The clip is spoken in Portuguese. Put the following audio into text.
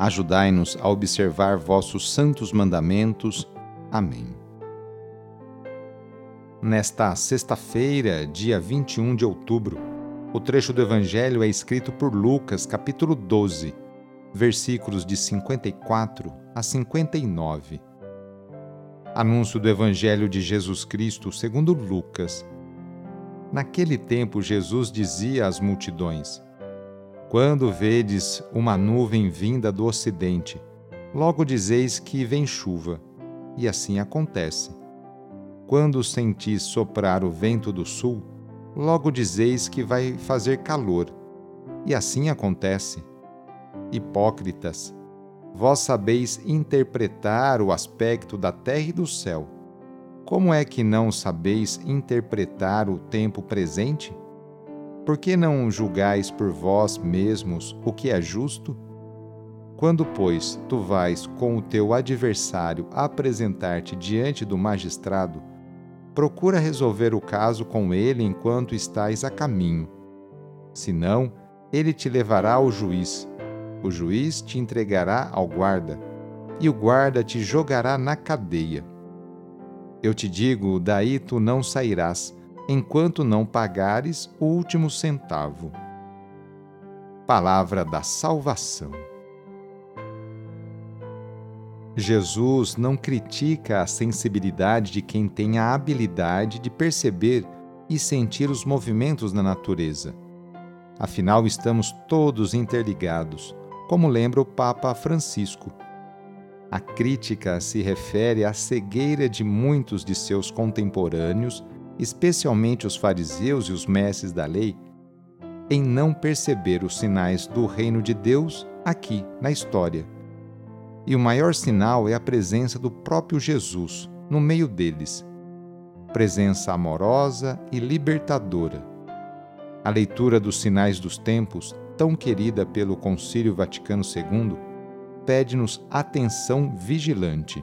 Ajudai-nos a observar vossos santos mandamentos. Amém. Nesta sexta-feira, dia 21 de outubro, o trecho do Evangelho é escrito por Lucas, capítulo 12, versículos de 54 a 59. Anúncio do Evangelho de Jesus Cristo segundo Lucas. Naquele tempo, Jesus dizia às multidões: quando vedes uma nuvem vinda do ocidente, logo dizeis que vem chuva, e assim acontece. Quando sentis soprar o vento do sul, logo dizeis que vai fazer calor, e assim acontece. Hipócritas, vós sabeis interpretar o aspecto da terra e do céu. Como é que não sabeis interpretar o tempo presente? Por que não julgais por vós mesmos o que é justo? Quando, pois, tu vais com o teu adversário apresentar-te diante do magistrado, procura resolver o caso com ele enquanto estás a caminho. Senão, ele te levará ao juiz. O juiz te entregará ao guarda, e o guarda te jogará na cadeia. Eu te digo: daí tu não sairás enquanto não pagares o último centavo. Palavra da Salvação. Jesus não critica a sensibilidade de quem tem a habilidade de perceber e sentir os movimentos da natureza. Afinal, estamos todos interligados, como lembra o Papa Francisco. A crítica se refere à cegueira de muitos de seus contemporâneos especialmente os fariseus e os mestres da lei, em não perceber os sinais do reino de Deus aqui na história. E o maior sinal é a presença do próprio Jesus no meio deles. Presença amorosa e libertadora. A leitura dos sinais dos tempos, tão querida pelo Concílio Vaticano II, pede-nos atenção vigilante.